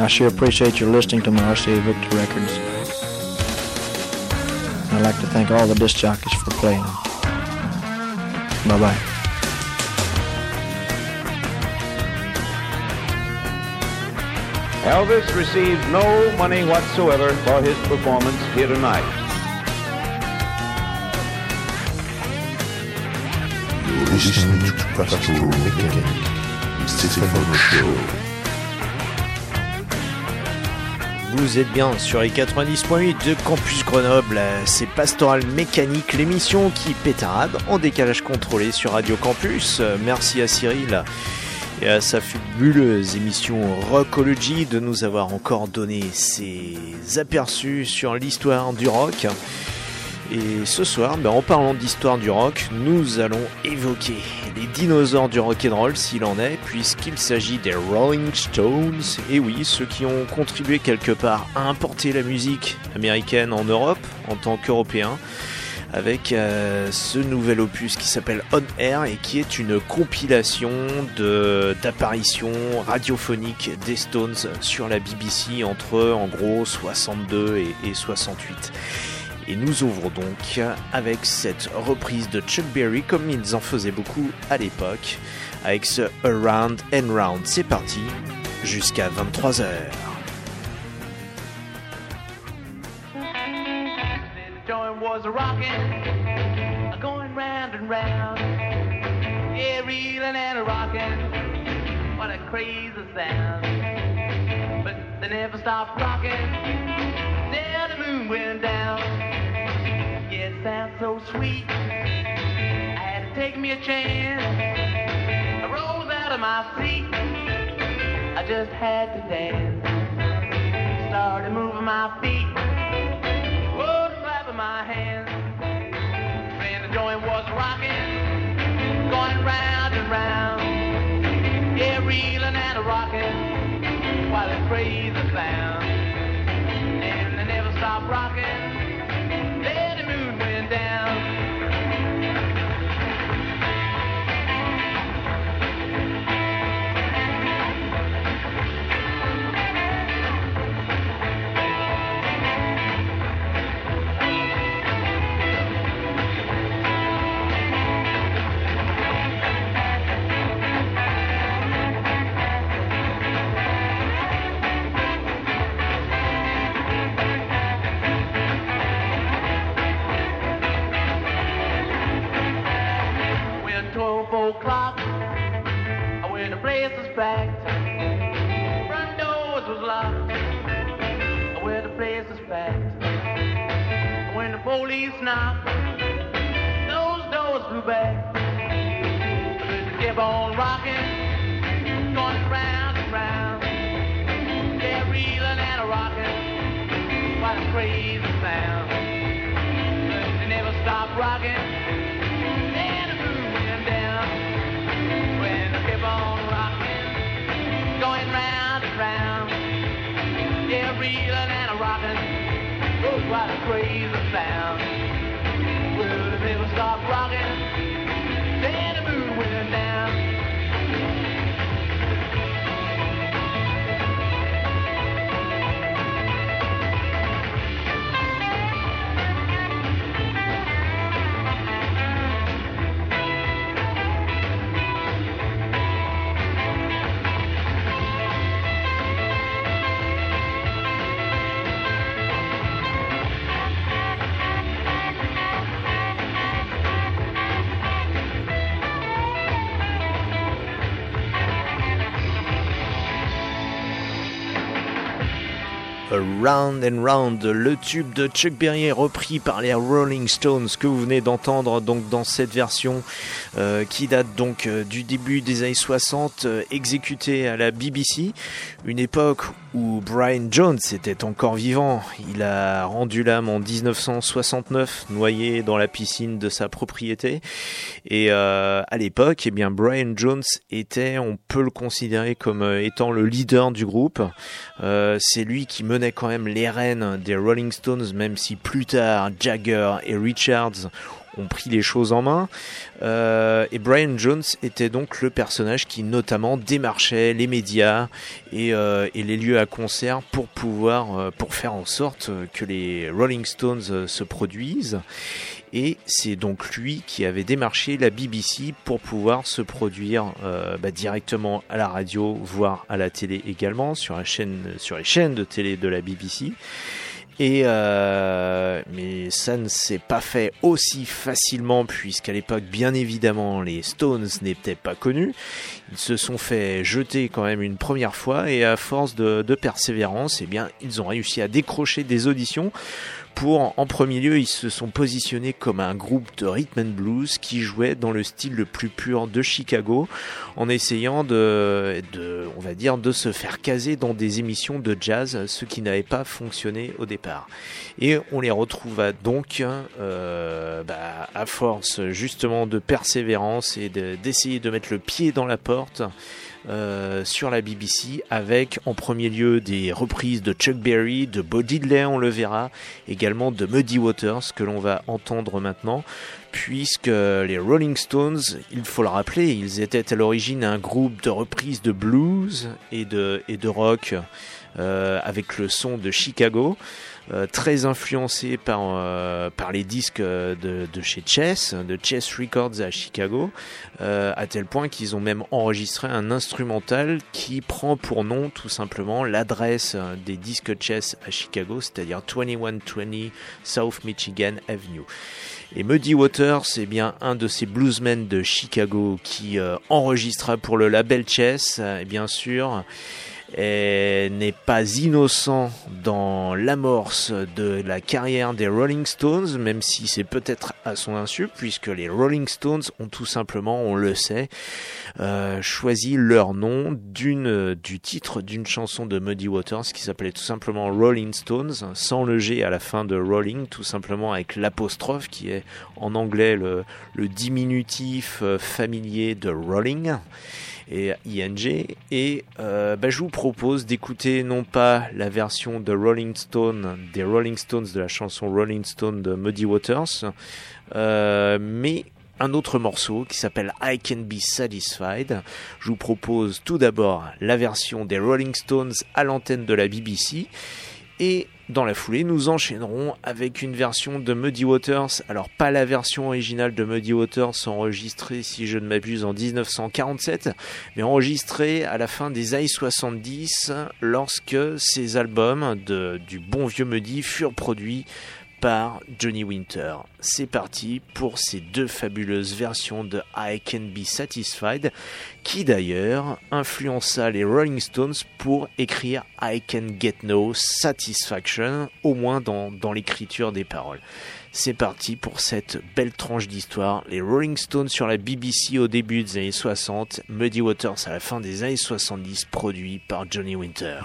I sure appreciate your listening to my RCA Victor records. I'd like to thank all the disc jockeys for playing them. Bye bye. Elvis received no money whatsoever for his performance here tonight. You're listening to Pastor Mechanic, Stephen Show. Vous êtes bien sur les 90.8 de Campus Grenoble, c'est Pastoral Mécanique, l'émission qui pétarade en décalage contrôlé sur Radio Campus. Merci à Cyril et à sa fabuleuse émission Rockology de nous avoir encore donné ses aperçus sur l'histoire du rock. Et ce soir, ben, en parlant d'histoire du rock, nous allons évoquer les dinosaures du rock and roll s'il en est, puisqu'il s'agit des Rolling Stones. Et oui, ceux qui ont contribué quelque part à importer la musique américaine en Europe en tant qu'Européens, avec euh, ce nouvel opus qui s'appelle On Air et qui est une compilation d'apparitions radiophoniques des Stones sur la BBC entre en gros 62 et, et 68. Et nous ouvrons donc avec cette reprise de Chuck Berry comme ils en faisaient beaucoup à l'époque, avec ce Around and Round. C'est parti, jusqu'à 23h. joint was a rocking, going round and round. What a crazy sound. But they never the moon went down. Sounds so sweet. I had to take me a chance. I rose out of my seat. I just had to dance. Started moving my feet. Whoa, clapping my hands. Man, the joint was rocking, going round and round. Yeah, reeling and rocking, while it crazy sound. And they never stopped rocking. Round and Round, le tube de Chuck Berry repris par les Rolling Stones que vous venez d'entendre donc dans cette version euh, qui date donc euh, du début des années 60, euh, exécutée à la BBC, une époque Brian Jones était encore vivant. Il a rendu l'âme en 1969, noyé dans la piscine de sa propriété. Et à l'époque, eh bien Brian Jones était, on peut le considérer comme étant le leader du groupe. C'est lui qui menait quand même les rênes des Rolling Stones, même si plus tard Jagger et Richards ont pris les choses en main. Euh, et Brian Jones était donc le personnage qui notamment démarchait les médias et, euh, et les lieux à concert pour pouvoir, euh, pour faire en sorte que les Rolling Stones se produisent. Et c'est donc lui qui avait démarché la BBC pour pouvoir se produire bah, directement à la radio, voire à la télé également, sur, la chaîne, sur les chaînes de télé de la BBC. Euh, mais ça ne s'est pas fait aussi facilement puisqu'à l'époque, bien évidemment, les Stones n'étaient pas connus. Ils se sont fait jeter quand même une première fois et à force de, de persévérance, eh bien, ils ont réussi à décrocher des auditions pour, en premier lieu, ils se sont positionnés comme un groupe de rhythm and blues qui jouait dans le style le plus pur de Chicago, en essayant de, de on va dire, de se faire caser dans des émissions de jazz, ce qui n'avait pas fonctionné au départ. Et on les retrouva donc, euh, bah, à force justement de persévérance et d'essayer de mettre le pied dans la porte. Euh, sur la BBC avec en premier lieu des reprises de Chuck Berry, de Bo Diddley, on le verra, également de Muddy Waters que l'on va entendre maintenant, puisque les Rolling Stones, il faut le rappeler, ils étaient à l'origine un groupe de reprises de blues et de, et de rock euh, avec le son de Chicago. Euh, très influencé par, euh, par les disques de, de, chez Chess, de Chess Records à Chicago, euh, à tel point qu'ils ont même enregistré un instrumental qui prend pour nom tout simplement l'adresse des disques Chess à Chicago, c'est-à-dire 2120 South Michigan Avenue. Et Muddy Waters, c'est bien un de ces bluesmen de Chicago qui enregistra pour le label Chess, et bien sûr n'est pas innocent dans l'amorce de la carrière des Rolling Stones, même si c'est peut-être à son insu, puisque les Rolling Stones ont tout simplement, on le sait, euh, choisi leur nom d'une du titre d'une chanson de Muddy Waters qui s'appelait tout simplement Rolling Stones, sans le G à la fin de Rolling, tout simplement avec l'apostrophe qui est en anglais le, le diminutif euh, familier de Rolling et ING. Et euh, je vous propose d'écouter non pas la version de Rolling Stone, des Rolling Stones de la chanson Rolling Stone de Muddy Waters, euh, mais un autre morceau qui s'appelle I Can Be Satisfied. Je vous propose tout d'abord la version des Rolling Stones à l'antenne de la BBC et dans la foulée, nous enchaînerons avec une version de Muddy Waters. Alors pas la version originale de Muddy Waters enregistrée, si je ne m'abuse, en 1947, mais enregistrée à la fin des années 70 lorsque ces albums du bon vieux Muddy furent produits par Johnny Winter. C'est parti pour ces deux fabuleuses versions de I Can Be Satisfied, qui d'ailleurs influença les Rolling Stones pour écrire I Can Get No Satisfaction, au moins dans, l'écriture des paroles. C'est parti pour cette belle tranche d'histoire. Les Rolling Stones sur la BBC au début des années 60, Muddy Waters à la fin des années 70, produit par Johnny Winter.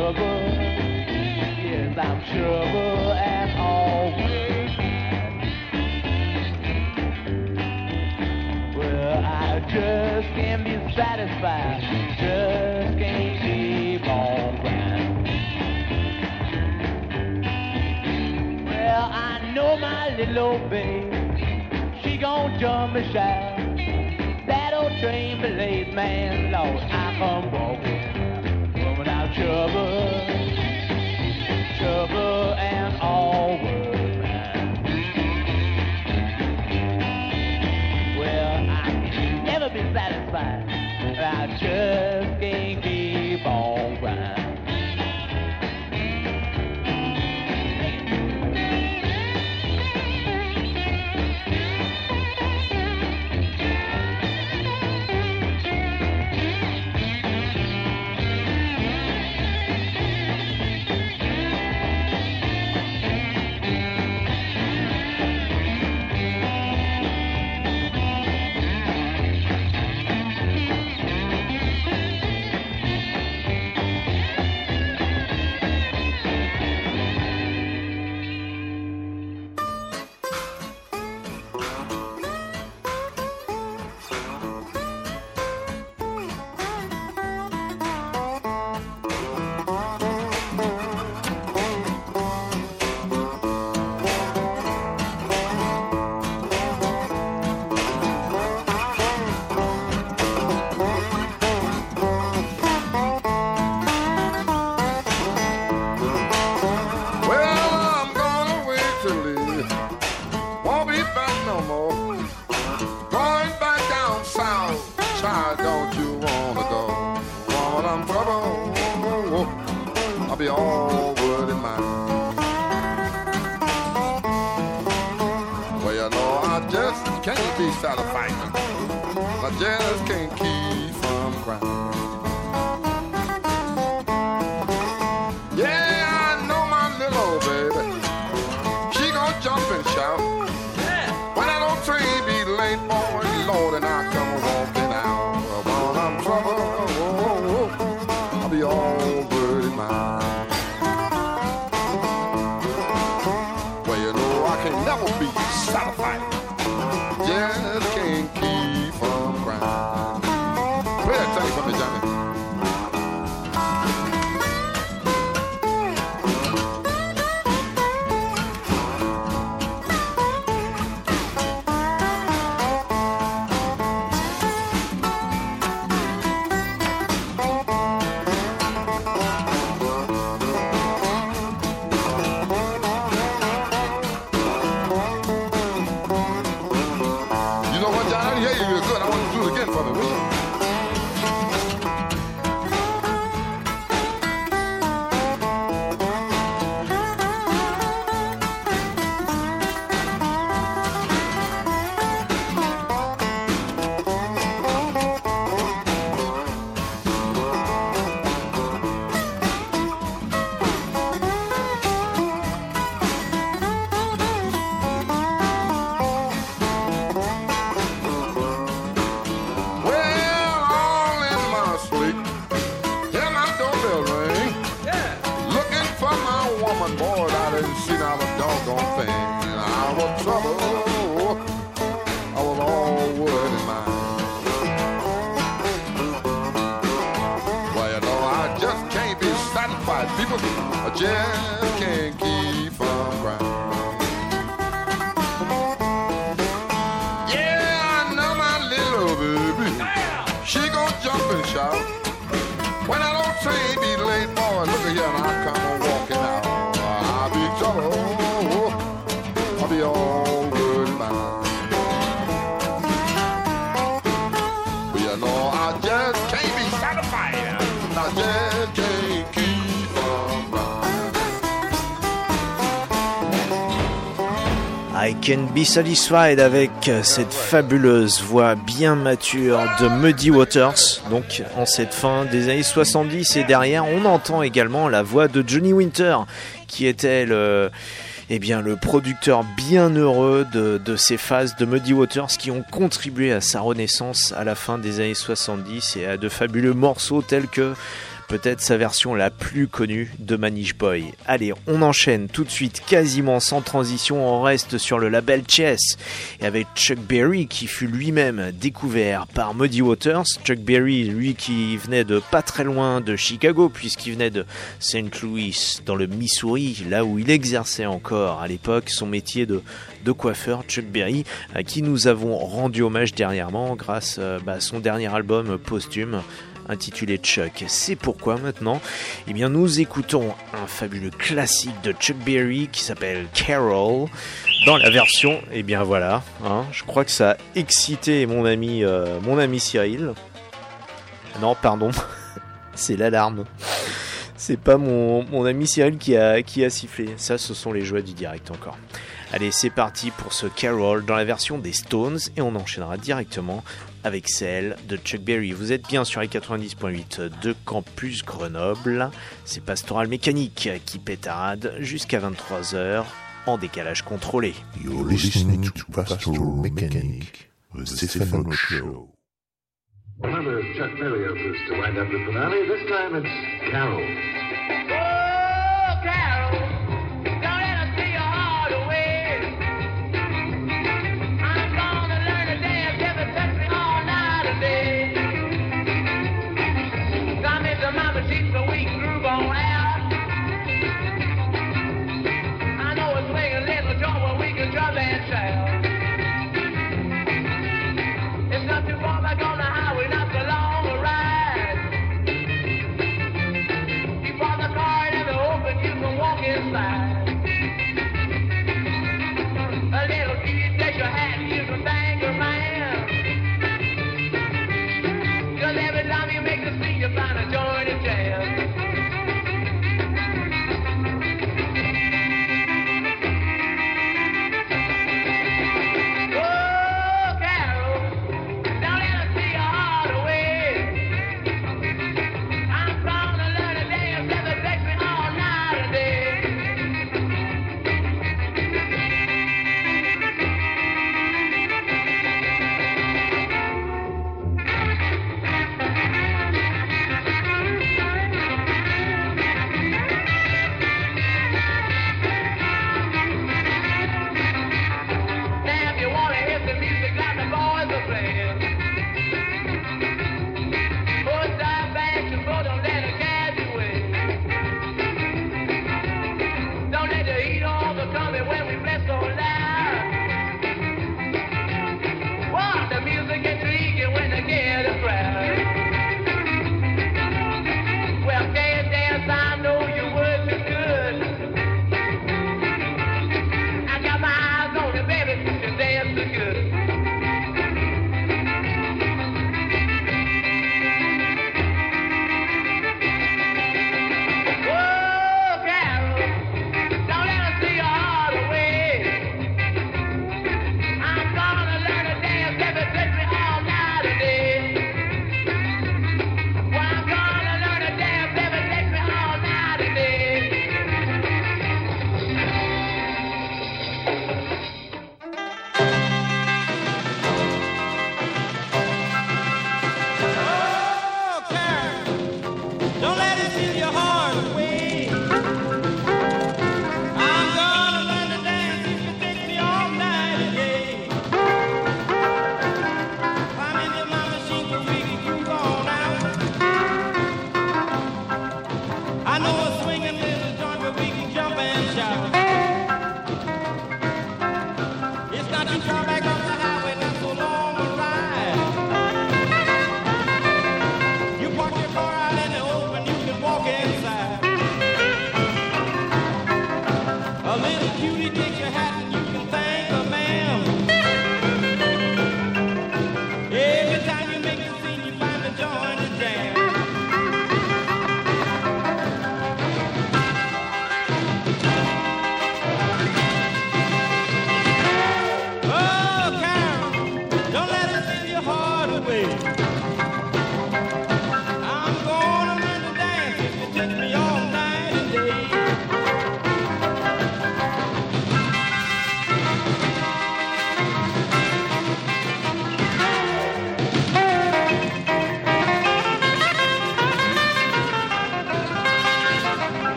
trouble. Yes, I'm trouble and mad. Well, I just can't be satisfied. Just can't keep on crying. Well, I know my little babe. She gon' jump and shout. That old train belayed man, Lord, I come walking. Woman out trouble I boy, look Can Be Satisfied avec cette fabuleuse voix bien mature de Muddy Waters. Donc en cette fin des années 70 et derrière, on entend également la voix de Johnny Winter qui était le eh bien, le producteur bien heureux de, de ces phases de Muddy Waters qui ont contribué à sa renaissance à la fin des années 70 et à de fabuleux morceaux tels que peut-être sa version la plus connue de Manish Boy. Allez, on enchaîne tout de suite, quasiment sans transition, on reste sur le label Chess, et avec Chuck Berry qui fut lui-même découvert par Muddy Waters. Chuck Berry, lui qui venait de pas très loin de Chicago, puisqu'il venait de St. Louis, dans le Missouri, là où il exerçait encore à l'époque son métier de, coiffeur, Chuck Berry, à qui nous avons rendu hommage dernièrement grâce euh, bah, à son dernier album posthume intitulé Chuck. C'est pourquoi maintenant, eh bien, nous écoutons un fabuleux classique de Chuck Berry qui s'appelle Carol. Dans la version, eh bien voilà, hein, je crois que ça a excité mon ami, euh, mon ami Cyril. Non, pardon, c'est l'alarme. C'est pas mon, mon, ami Cyril qui a, qui a sifflé. Ça, ce sont les joies du direct encore. Allez, c'est parti pour ce Carol dans la version des Stones et on enchaînera directement avec celle de Chuck Berry. Vous êtes bien sur les 90.8 de Campus Grenoble. C'est Pastoral Mécanique qui pétarade jusqu'à 23h en décalage contrôlé. You're listening to Pastoral Mechanic, the Stefano Show. Another Chuck Berry opus to wind up the finale. This time it's Carol.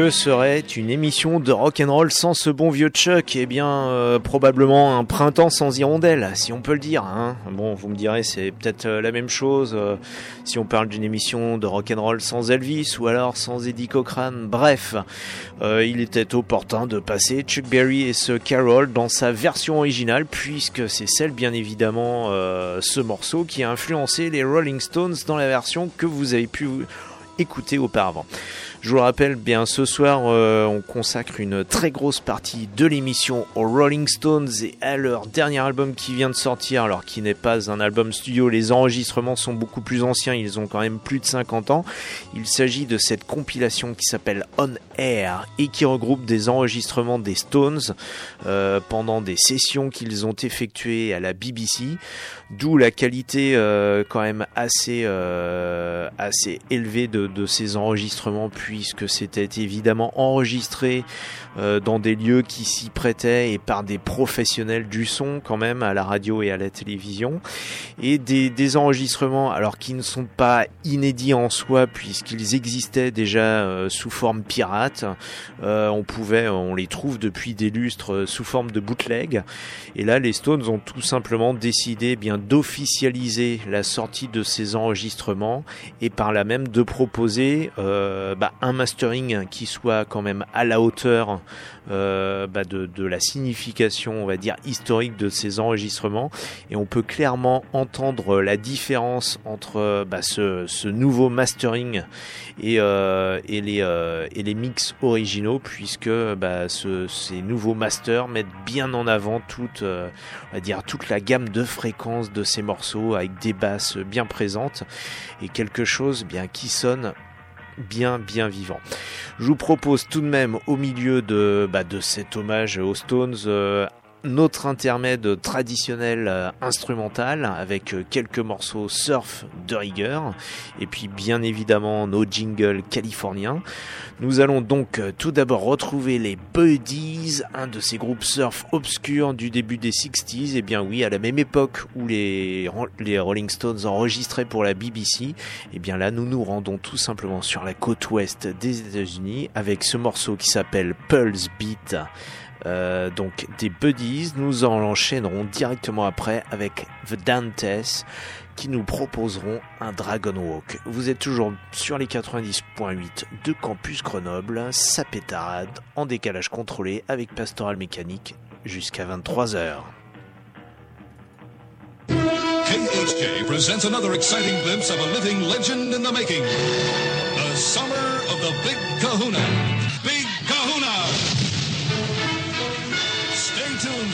Que serait une émission de rock and roll sans ce bon vieux Chuck? Eh bien, euh, probablement un printemps sans hirondelle, si on peut le dire. Hein. Bon, vous me direz, c'est peut-être euh, la même chose euh, si on parle d'une émission de rock and roll sans Elvis ou alors sans Eddie Cochrane. Bref, il était opportun de passer Chuck Berry et ce Carol dans sa version originale, puisque c'est celle, bien évidemment, ce morceau qui a influencé les Rolling Stones dans la version que vous avez pu écouter auparavant. Je vous le rappelle, bien ce soir, euh, on consacre une très grosse partie de l'émission aux Rolling Stones et à leur dernier album qui vient de sortir, alors qui n'est pas un album studio. Les enregistrements sont beaucoup plus anciens, ils ont quand même plus de 50 ans. Il s'agit de cette compilation qui s'appelle On Air et qui regroupe des enregistrements des Stones euh, pendant des sessions qu'ils ont effectuées à la BBC, d'où la qualité euh, quand même assez assez élevée de, de ces enregistrements puisque c'était évidemment enregistré euh, dans des lieux qui s'y prêtaient et par des professionnels du son quand même à la radio et à la télévision. Et des, enregistrements alors qui ne sont pas inédits en soi puisqu'ils existaient déjà euh, sous forme pirate. Euh, on pouvait on les trouve depuis des lustres sous forme de bootleg et là les Stones ont tout simplement décidé eh bien d'officialiser la sortie de ces enregistrements et par là même de proposer bah, un mastering qui soit quand même à la hauteur euh, bah, de, la signification, on va dire, historique de ces enregistrements. Et on peut clairement entendre la différence entre bah, ce, nouveau mastering et, euh, et, les, euh, et les mix originaux, puisque bah, ces nouveaux masters mettent bien en avant toute, on va dire, toute la gamme de fréquences de ces morceaux avec des basses bien présentes et quelque chose bien qui sonne bien bien vivant. Je vous propose tout de même au milieu de, bah, de cet hommage aux Stones euh, notre intermède traditionnel euh, instrumental avec euh, quelques morceaux surf de rigueur et puis bien évidemment nos jingles californiens. Nous allons donc euh, tout d'abord retrouver les Buddies, un de ces groupes surf obscurs du début des 60s. Et eh bien oui, à la même époque où les, Rolling Stones enregistraient pour la BBC, et eh bien là nous nous rendons tout simplement sur la côte ouest des États-Unis avec ce morceau qui s'appelle Pulse Beat. Euh, donc des buddies. Nous en enchaînerons directement après avec The Dantes qui nous proposeront un Dragon Walk. Vous êtes toujours sur les 90.8 de Campus Grenoble, ça pétarade en décalage contrôlé avec Pastoral Mécanique jusqu'à 23h. KHJ presents another exciting glimpse of a living legend in the making. The summer of the Big Kahuna.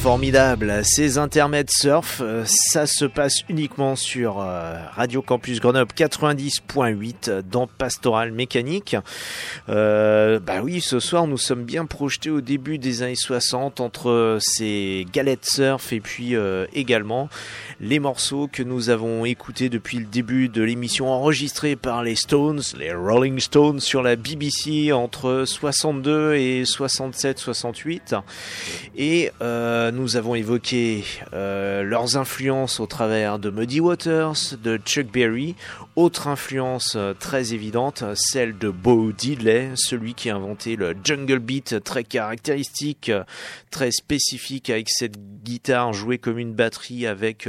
Formidable. Ces intermèdes surf, euh, ça se passe uniquement sur euh, Radio Campus Grenoble 90.8 dans Pastoral Mécanique. Euh, bah oui, ce soir nous sommes bien projetés au début des années 60 entre ces galettes surf et puis également les morceaux que nous avons écoutés depuis le début de l'émission enregistrée par les Stones, les Rolling Stones sur la BBC entre 62 et 67-68. Et euh, nous avons évoqué euh, leurs influences au travers de Muddy Waters, de Chuck Berry. Autre influence euh, très évidente, celle de Bo Diddley, celui qui a inventé le jungle beat très caractéristique, très spécifique avec cette guitare jouée comme une batterie avec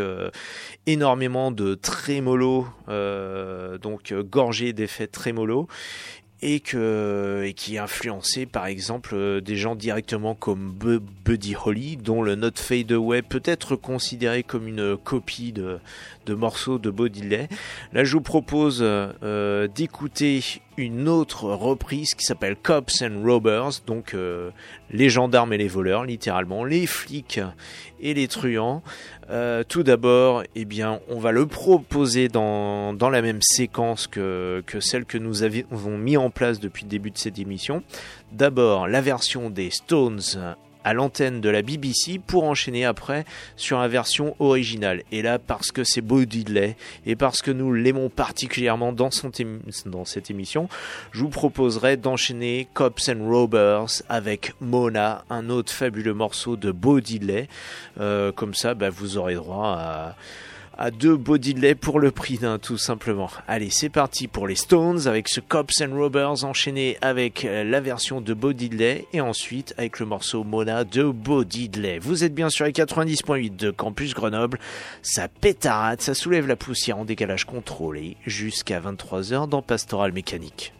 énormément de trémolo, euh, donc euh, gorgé d'effets trémolo et que qui a influencé par exemple euh, des gens directement comme Bu- Buddy Holly dont le Not Fade Away peut être considéré comme une copie de, morceaux de Diddley. Là je vous propose euh, d'écouter une autre reprise qui s'appelle Cops and Robbers donc euh, les gendarmes et les voleurs littéralement les flics et les truands euh, tout d'abord, eh bien, on va le proposer dans, dans la même séquence que, que celle que nous avons mis en place depuis le début de cette émission. D'abord, la version des Stones à l'antenne de la BBC pour enchaîner après sur la version originale. Et là, parce que c'est Bo et parce que nous l'aimons particulièrement dans cette émission, je vous proposerai d'enchaîner Cops and Robbers avec Mona, un autre fabuleux morceau de Bo Diddley. Euh, comme ça, bah, vous aurez droit à à deux Bodyley pour le prix d'un tout simplement. Allez, c'est parti pour les Stones avec ce Cops and Robbers enchaîné avec euh, la version de Bodyley et ensuite avec le morceau Mona de Bodyley. Vous êtes bien sur les 90.8 de Campus Grenoble. Ça pétarade, ça soulève la poussière en décalage contrôlé jusqu'à 23h dans Pastoral Mécanique.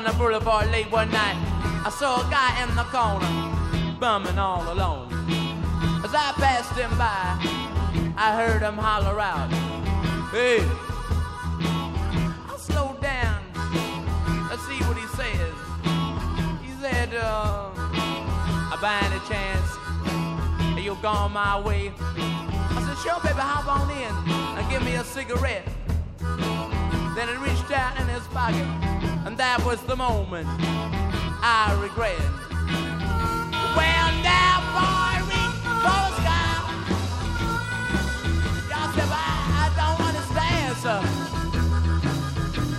Along the boulevard late one night, I saw a guy in the corner bumming all alone. As I passed him by, I heard him holler out, Hey! I slowed down. Let's see what he says. He said, uh, by any chance, you gone my way? I said, sure, baby, hop on in and give me a cigarette. Then he reached out in his pocket, and that was the moment I regret. Well, now, boy, reach for the sky. Y'all said, I, I don't understand, sir.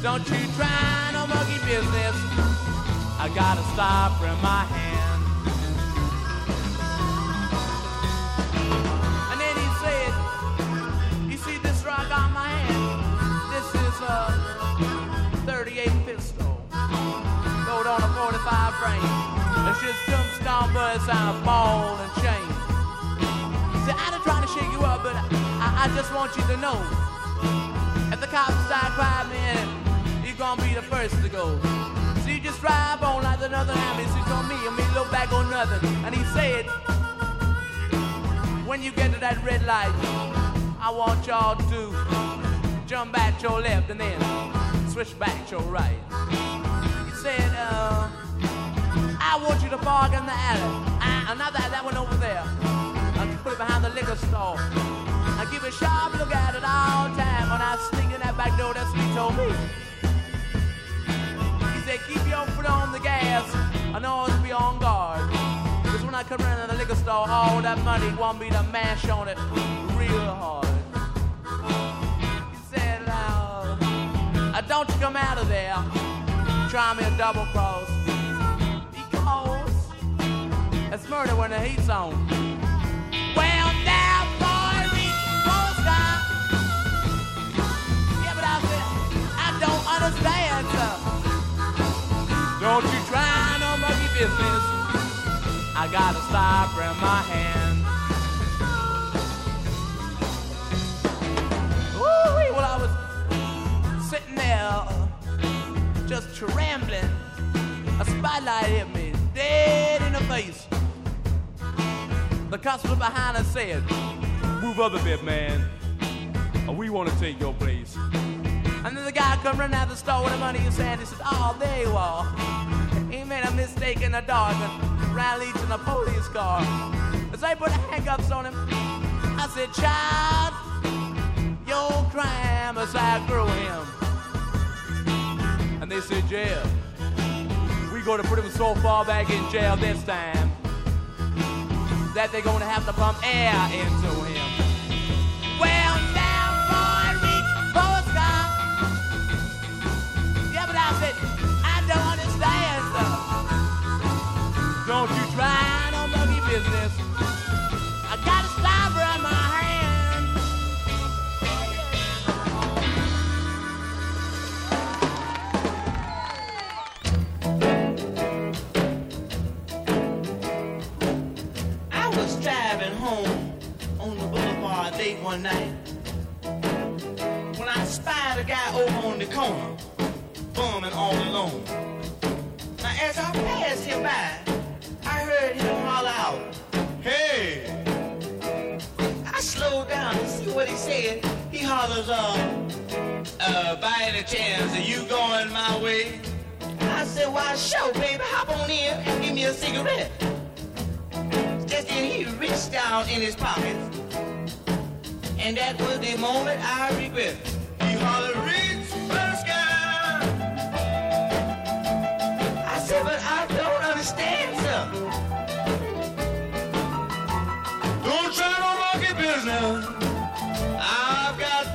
Don't you try no monkey business. I gotta stop from my hand. This 38 pistol. Load on a 45 frame. It's just some stomp buzz on a ball and chain. See, I ain't trying to shake you up, but I, I just want you to know. If the cops start crying, man, you're gonna be the first to go. So you just drive on like another ambulance on me, and me look back on nothing. And he said, when you get to that red light, I want y'all to jump back your left and then switch back to your right. He said, uh, I want you to park in the alley. Uh, not that, one over there. I put it behind the liquor store. I give a sharp look at it all time when I sneak in that back door. That's he told me. He said, keep your foot on the gas i and always be on guard. Cause when I come around to the liquor store, all that money want me to mash on it real hard. Try me a double cross. Because it's murder when the heat's on. Well, now, boy, reach for the. Yeah, but I said, I don't understand, sir. Don't you try no monkey business. I gotta stop from my hand. Ooh, well, I was sitting there, just trembling. A spotlight hit me dead in the face. The constable behind us said, Move up a bit, man. Uh, we want to take your place. And then the guy come running out the store with the money in his hand. He says, Oh, there you are. He made a mistake in the dark and leads in a police car. As they put handcuffs on him, I said, Child, your crime is outgrew him. They said, Jail. We to put him so far back in jail this time that they're going to have to pump air into him. Well, now, boy, reach for the sky. Yeah, but I said, I don't understand, sir. Don't you try no monkey business. One night when I spied a guy over on the corner, bumming all alone. Now, as I passed him by, I heard him holler out, Hey! I slowed down to see what he said. He hollers, uh, uh, by any chance, are you going my way? I said, why, sure, baby, hop on in and give me a cigarette. Just then he reached down in his pocket. And that was the moment I regret. He hollered, reach for the sky. I said, but I don't understand, sir. Don't try no monkey business. I've got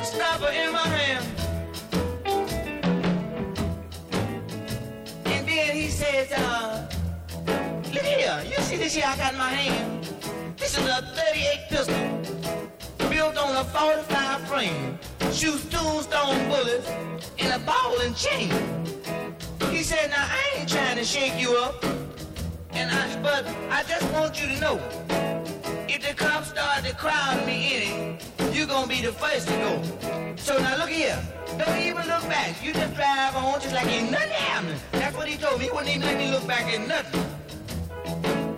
a stopper in my hand. And then he says, uh, look here, you see this here I got in my hand? This is a 38 pistol, built on a 45 frame, shoots tombstone bullets in a ball and chain. He said, now I ain't trying to shake you up, and I, but I just want you to know, if the cops start to crowd me in it, you're gonna be the first to go. So now look here, don't even look back. You just drive on just like ain't nothing happening. That's what he told me. He wouldn't even let me look back at nothing.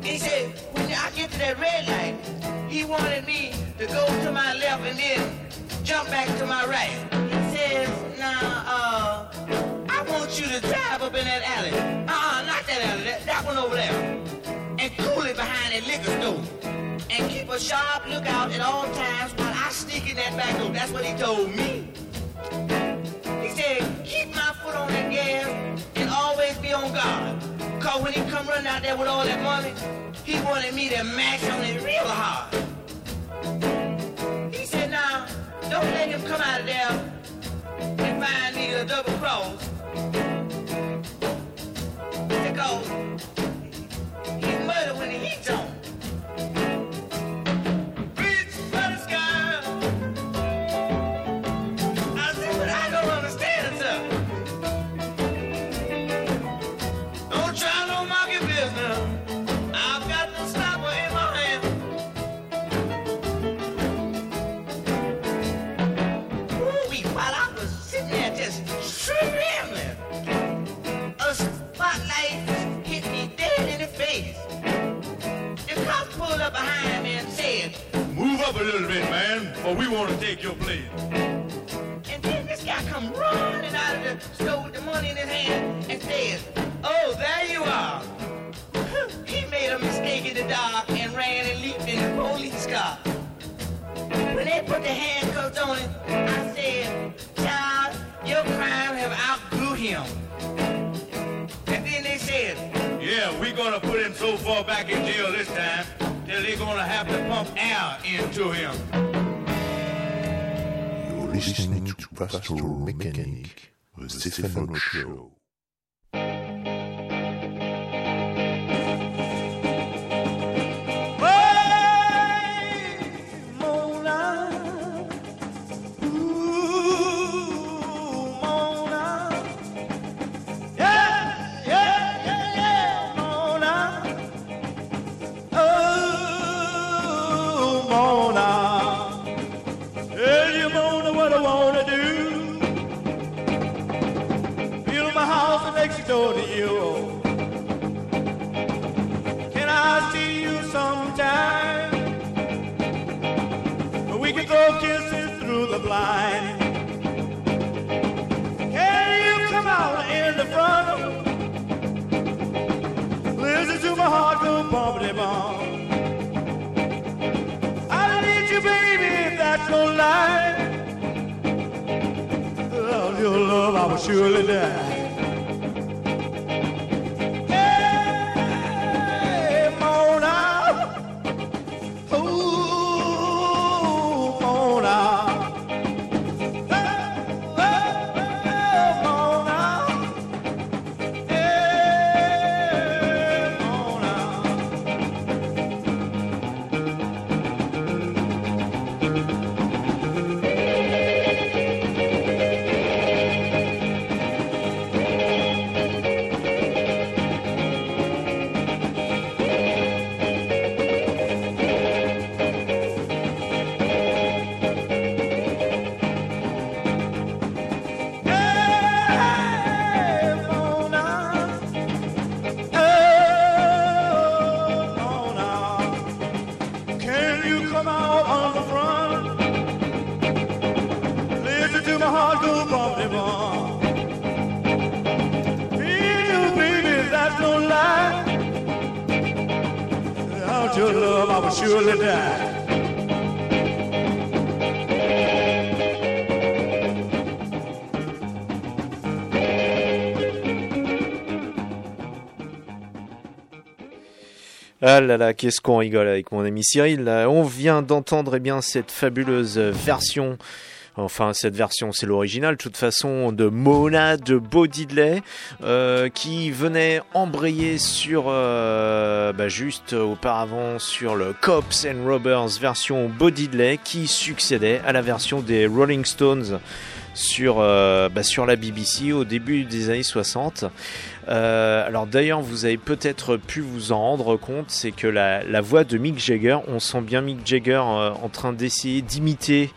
He said, I get to that red light, he wanted me to go to my left and then jump back to my right. He says, now, uh, I want you to drive up in that alley. Uh-uh, not that alley, that, that one over there. And cool it behind that liquor store. And keep a sharp lookout at all times while I sneak in that back door. That's what he told me. Keep my foot on that gas and always be on guard. Cause when he come running out there with all that money, he wanted me to mash on it real hard. He said, now, don't let him come out of there your place. And then this guy come running out of the store with the money in his hand and says, Oh, there you are. He made a mistake in the dark and ran and leaped in the police car. When they put the handcuffs on him, I said, Child, your crime have outgrew him. And then they said, Yeah, we're gonna put him so far back in jail this time that they're gonna have to pump air into him. Listening to Pastoral Mechanic, the Stefano Show. Love, I will surely die. Ah là là, qu'est-ce qu'on rigole avec mon ami Cyril. On vient d'entendre eh bien cette fabuleuse version. Enfin, cette version, c'est l'original, de toute façon, de Mona de Bo Diddley, euh, qui venait embrayer sur, euh, bah, juste auparavant, sur le Cops and Robbers version Bo Diddley, qui succédait à la version des Rolling Stones sur, euh, bah, sur la BBC au début des années 60. Euh, alors d'ailleurs, vous avez peut-être pu vous en rendre compte, c'est que la, la voix de Mick Jagger, on sent bien Mick Jagger euh, en train d'essayer d'imiter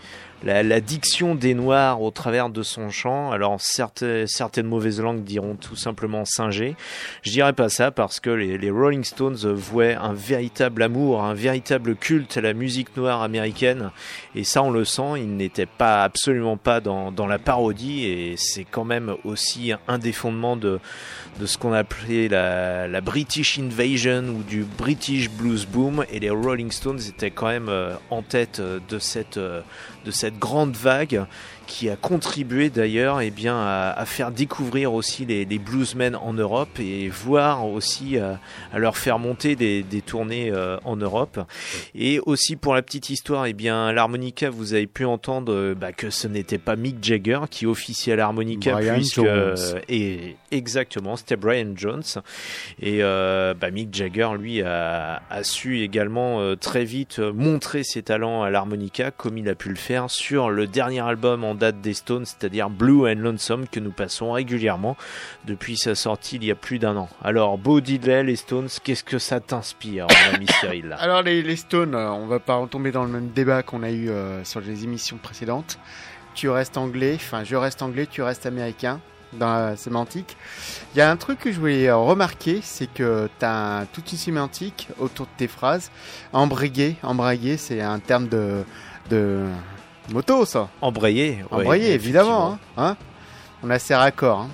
la, diction des Noirs au travers de son chant. Alors certaines mauvaises langues diront tout simplement singer. Je dirais pas ça parce que les, Rolling Stones vouaient un véritable amour, un véritable culte à la musique noire américaine. Et ça, on le sent, il n'était pas absolument pas dans, la parodie. Et c'est quand même aussi un des fondements de, ce qu'on appelait la, British Invasion ou du British Blues Boom. Et les Rolling Stones étaient quand même euh, en tête de cette, euh, de cette grande vague qui a contribué d'ailleurs eh bien à, à faire découvrir aussi les, les bluesmen en Europe et voire aussi euh, à leur faire monter des, des tournées euh, en Europe. Et aussi pour la petite histoire eh bien l'harmonica vous avez pu entendre euh, bah, que ce n'était pas Mick Jagger qui officiait à l'harmonica puisque et exactement c'était Brian Jones. Et bah, Mick Jagger lui a, a su également très vite montrer ses talents à l'harmonica comme il a pu le faire sur le dernier album en date des Stones, c'est-à-dire Blue and Lonesome que nous passons régulièrement depuis sa sortie il y a plus d'un an. Alors Bo Diddley, les Stones, qu'est-ce que ça t'inspire, mon ami Cyril? Alors les, les Stones, euh, on va pas retomber dans le même débat qu'on a eu euh, sur les émissions précédentes. Tu restes anglais, enfin je reste anglais, tu restes américain dans la sémantique. Il y a un truc que je voulais euh, remarquer, c'est que tu as toute une sémantique autour de tes phrases. Embraguer, embraguer, c'est un terme de, de moto ça. Embrayer, ouais, Embrayer, évidemment. Hein, hein On a ses raccords. hein.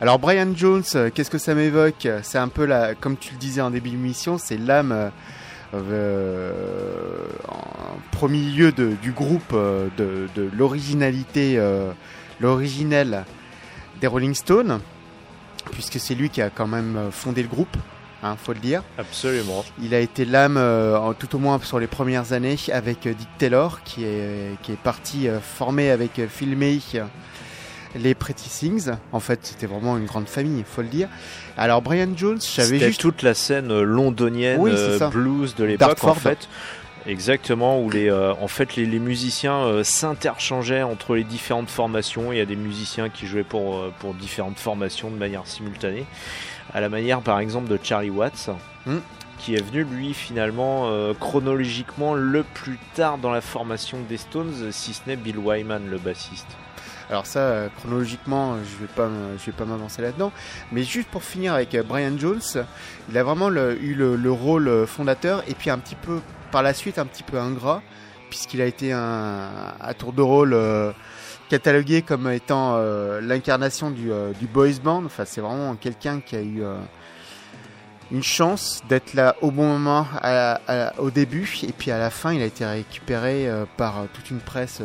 Alors Brian Jones, euh, qu'est-ce que ça m'évoque? C'est un peu la, comme tu le disais en début d'émission, c'est l'âme euh, euh, en premier lieu de- du groupe de, de l'originalité, euh, l'originel des Rolling Stones, puisque c'est lui qui a quand même fondé le groupe, hein, faut le dire. Absolument. Il a été l'âme, euh, tout au moins sur les premières années, avec euh, Dick Taylor, qui est, qui est parti euh, former avec Phil May les Pretty Things. En fait, c'était vraiment une grande famille, il faut le dire. Alors, Brian Jones, j'avais juste. toute la scène londonienne Oui, blues de l'époque en fait. Exactement, où les, euh, en fait les, les musiciens euh, s'interchangeaient entre les différentes formations. Il y a des musiciens qui jouaient pour, euh, pour différentes formations de manière simultanée. À la manière par exemple de Charlie Watts, Hmm. qui est venu lui finalement euh, chronologiquement le plus tard dans la formation des Stones, si ce n'est Bill Wyman le bassiste. Alors ça, euh, chronologiquement, euh, je vais pas, me- je vais pas m'avancer là-dedans. Mais juste pour finir avec Brian Jones, il a vraiment le- eu le, le rôle fondateur et puis un petit peu, par la suite, un petit peu ingrat, puisqu'il a été un, à tour de rôle euh, catalogué comme étant euh, l'incarnation du, euh, du boys band. Enfin, c'est vraiment quelqu'un qui a eu, euh, une chance d'être là au bon moment à- au début et puis à la fin il a été récupéré par toute une presse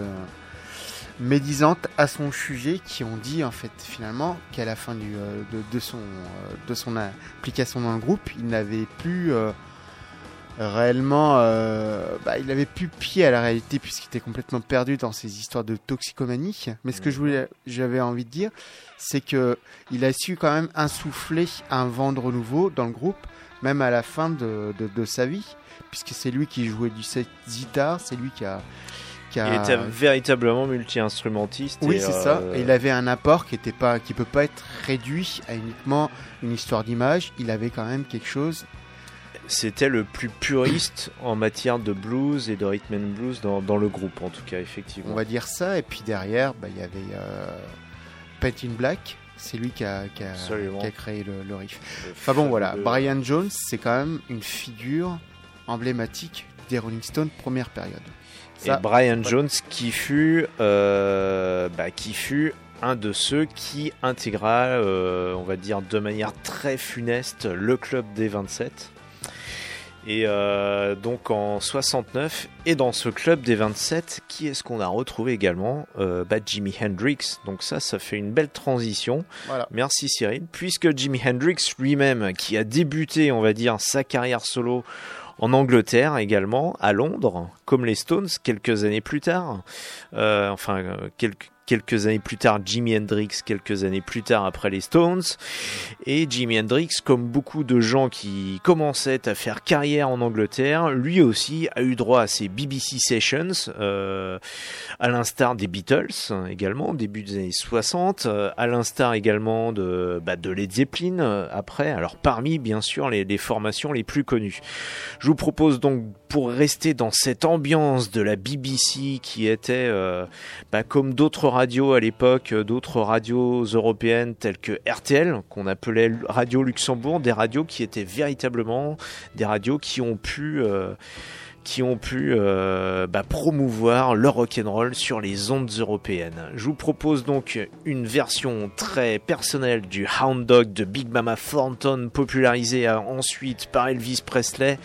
médisante à son sujet qui ont dit en fait finalement qu'à la fin du, de, de son, de son implication dans le groupe il n'avait plus réellement euh, bah, il n'avait plus pied à la réalité puisqu'il était complètement perdu dans ces histoires de toxicomanie mais ce que je voulais j'avais envie de dire c'est que il a su quand même insuffler un vent de renouveau dans le groupe même à la fin de, de, de sa vie puisque c'est lui qui jouait du guitare c'est lui qui a qui a Il était véritablement multi-instrumentiste. oui, c'est euh, ça. Et il avait un apport qui était pas, qui peut pas être réduit à uniquement une histoire d'image. Il avait quand même quelque chose. C'était le plus puriste en matière de blues et de rhythm and blues dans, dans le groupe, en tout cas, effectivement. On va dire ça. Et puis derrière, bah, il y avait euh, in Black. C'est lui qui a, qui a, Absolument. qui a créé le, le riff. Enfin bon, voilà. Brian Jones, c'est quand même une figure emblématique des Rolling Stones première période. Et Brian Jones qui fut, euh, bah, qui fut un de ceux qui intégra, euh, on va dire de manière très funeste, le club des 27. Et euh, donc en 69, et dans ce club des 27, qui est-ce qu'on a retrouvé également? Euh, bah, Jimi Hendrix. Donc ça, ça fait une belle transition. Voilà. Merci Cyril. Puisque Jimi Hendrix lui-même, qui a débuté, on va dire, sa carrière solo en Angleterre également, à Londres, comme les Stones, quelques années plus tard. Euh, enfin, quelques, quelques années plus tard, Jimi Hendrix, quelques années plus tard après les Stones. Et Jimi Hendrix, comme beaucoup de gens qui commençaient à faire carrière en Angleterre, lui aussi a eu droit à ses BBC Sessions, euh, à l'instar des Beatles également, au début des années 60, euh, à l'instar également de, bah, de Led Zeppelin euh, après, alors parmi bien sûr les formations les plus connues. Je vous propose donc, pour rester dans cette ambiance de la BBC qui était, euh, bah, comme d'autres radios à l'époque, euh, d'autres radios européennes telles que RTL, qu'on appelait Radio Luxembourg, des radios qui étaient véritablement des radios qui ont pu... euh, qui ont pu euh, bah, promouvoir le rock'n'roll sur les ondes européennes. Je vous propose donc une version très personnelle du Hound Dog de Big Mama Thornton, popularisée euh, ensuite par Elvis Presley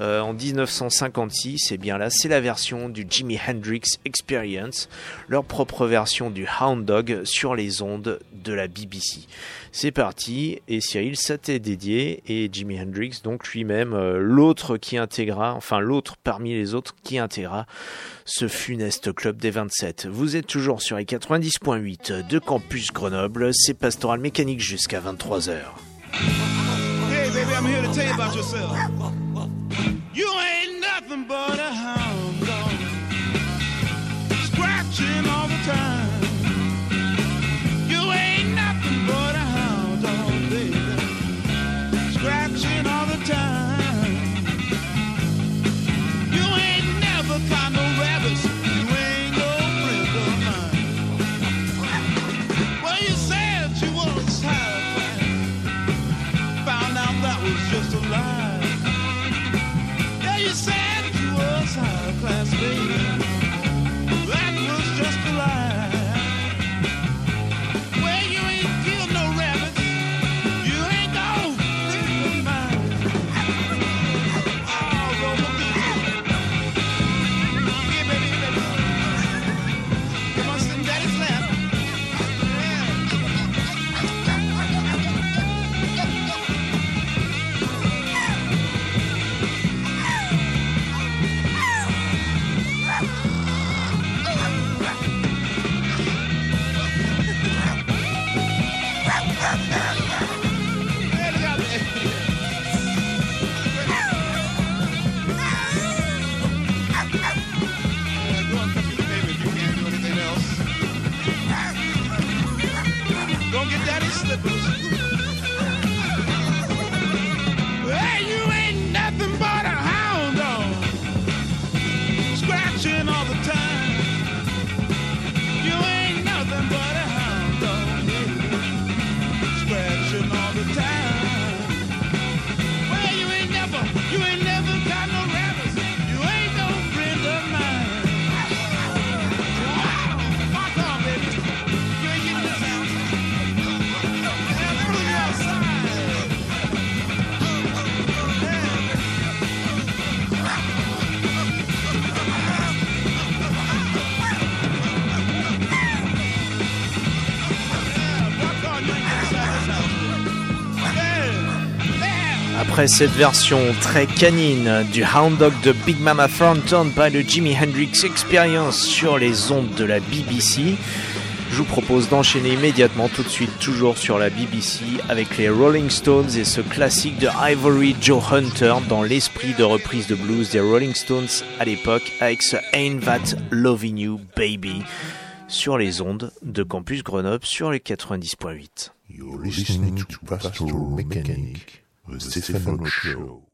euh, en 1956. Et bien là, c'est la version du Jimi Hendrix Experience, leur propre version du Hound Dog sur les ondes de la BBC. C'est parti, et Cyril, ça t'est dédié, et Jimi Hendrix, donc lui-même, euh, l'autre qui intégra, enfin l'autre parmi les autres qui intégra ce funeste club des 27. Vous êtes toujours sur les 90.8 de Campus Grenoble, c'est Pastoral Mécanique jusqu'à 23h. Hey, baby, I'm here to tell you about yourself. You Batman. après cette version très canine du Hound Dog de Big Mama Thornton par le Jimi Hendrix Experience sur les ondes de la BBC, je vous propose d'enchaîner immédiatement tout de suite toujours sur la BBC avec les Rolling Stones et ce classique de Ivory Joe Hunter dans l'esprit de reprise de blues des Rolling Stones à l'époque avec ce Ain't That Loving You Baby sur les ondes de Campus Grenoble sur les 90.8. You're listening to Pastoral The Stefano Show.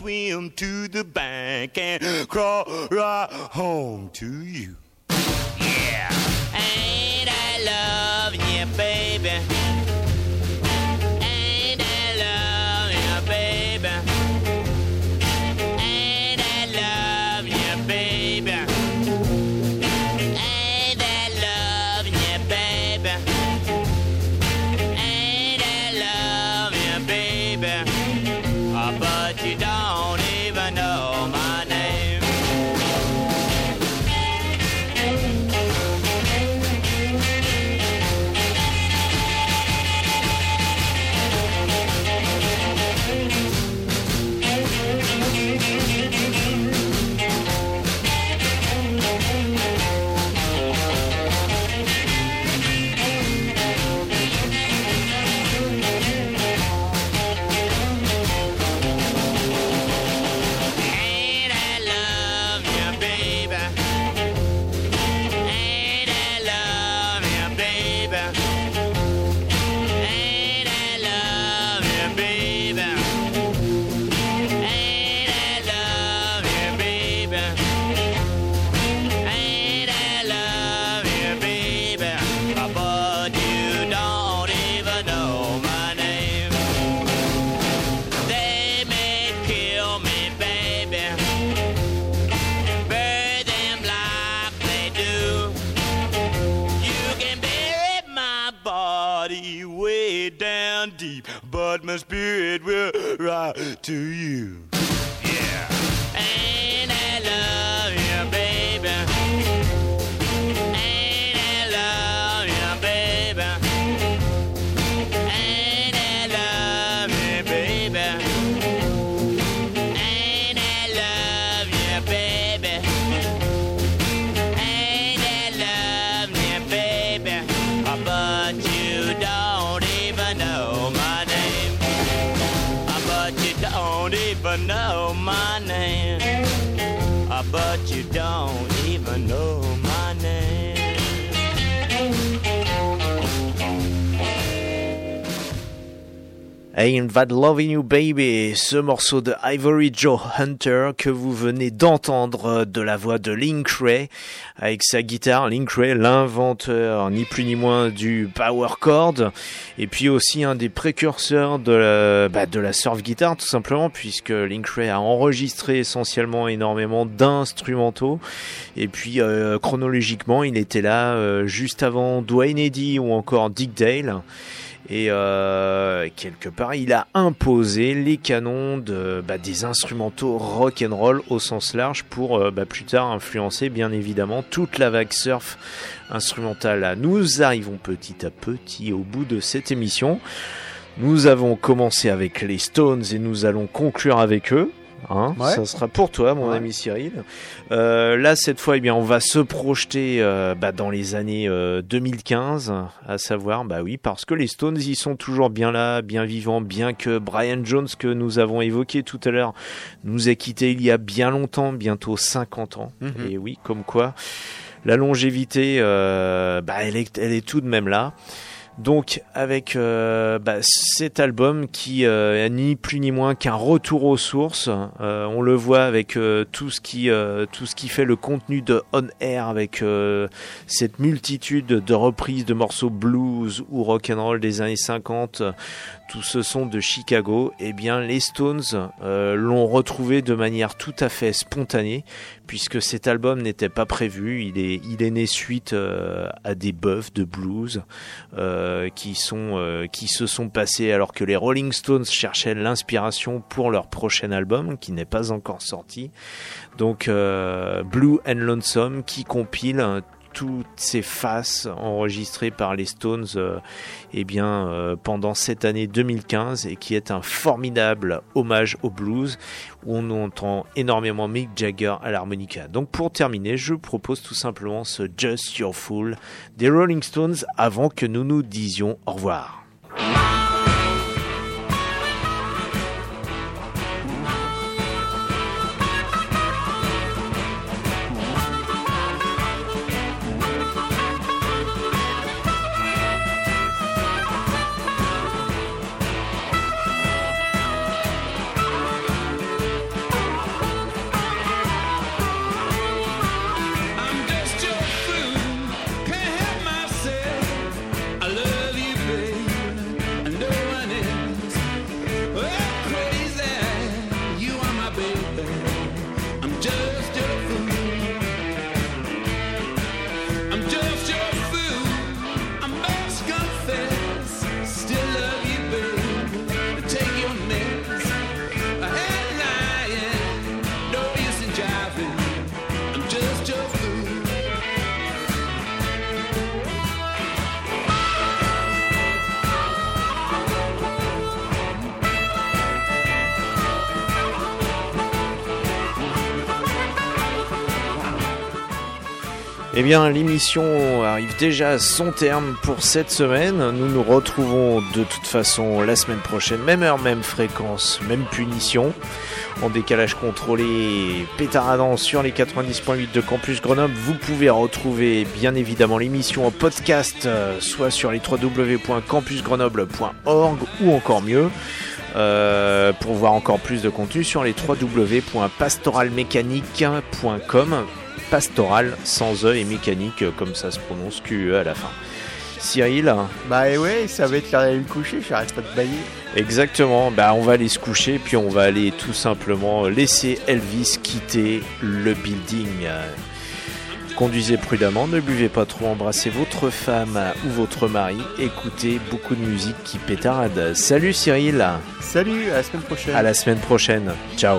swim to the bank and crawl right home to you. Yeah. Ain't I love you, baby? Ain't That Loving You Baby, ce morceau de Ivory Joe Hunter que vous venez d'entendre de la voix de Link Ray avec sa guitare. Link Ray, l'inventeur ni plus ni moins du power chord et puis aussi un des précurseurs de la, bah, de la surf guitare tout simplement puisque Link Ray a enregistré essentiellement énormément d'instrumentaux et puis euh, chronologiquement il était là euh, juste avant Dwayne Eddy ou encore Dick Dale. Et euh, quelque part, il a imposé les canons bah, des instrumentaux rock and roll au sens large pour euh, bah, plus tard influencer bien évidemment toute la vague surf instrumentale. Nous arrivons petit à petit au bout de cette émission. Nous avons commencé avec les Stones et nous allons conclure avec eux. Hein, Ouais. Ça sera pour toi, mon Ouais. ami Cyril. Euh, là, cette fois, eh bien, on va se projeter euh, bah, dans les années euh, 2015, à savoir, bah oui, parce que les Stones, ils sont toujours bien là, bien vivants, bien que Brian Jones, que nous avons évoqué tout à l'heure, nous a quittés il y a bien longtemps, bientôt 50 ans. Mhm. Et oui, comme quoi, la longévité, euh, bah, elle est, elle est tout de même là. Donc avec euh, bah, cet album qui euh, ni plus ni moins qu'un retour aux sources, Euh, on le voit avec euh, tout ce qui tout ce qui fait le contenu de On Air avec cette multitude de reprises de morceaux blues ou rock and roll des années 50, tout ce son de Chicago. Eh bien les Stones l'ont retrouvé de manière tout à fait spontanée puisque cet album n'était pas prévu. Il est il est né suite à des buffs de blues qui sont euh, qui se sont passés alors que les Rolling Stones cherchaient l'inspiration pour leur prochain album qui n'est pas encore sorti. Donc euh, Blue and Lonesome qui compile euh, toutes ces faces enregistrées par les Stones euh, eh euh, pendant cette année 2015 et qui est un formidable hommage au blues où on entend énormément Mick Jagger à l'harmonica. Donc pour terminer, je propose tout simplement ce Just Your Fool des Rolling Stones avant que nous nous disions au revoir. Eh bien, l'émission arrive déjà à son terme pour cette semaine. Nous nous retrouvons de toute façon la semaine prochaine, même heure, même fréquence, même punition. En décalage contrôlé, pétaradant sur les 90.8 de Campus Grenoble. Vous pouvez retrouver bien évidemment l'émission en podcast, euh, soit sur les www.campusgrenoble.org ou encore mieux. euh, pour voir encore plus de contenu sur les www.pastoralmécanique.com pastoral sans E et mécanique euh, comme ça se prononce QE à la fin. Cyril Bah et ouais, ça va être l'heure d'aller me coucher, j'arrête pas de bailler. Exactement, bah on va aller se coucher puis on va aller tout simplement laisser Elvis quitter le building. Conduisez prudemment, ne buvez pas trop, embrassez votre femme ou votre mari, écoutez beaucoup de musique qui pétarade. Salut Cyril, Salut, à la semaine prochaine. à la semaine prochaine, ciao.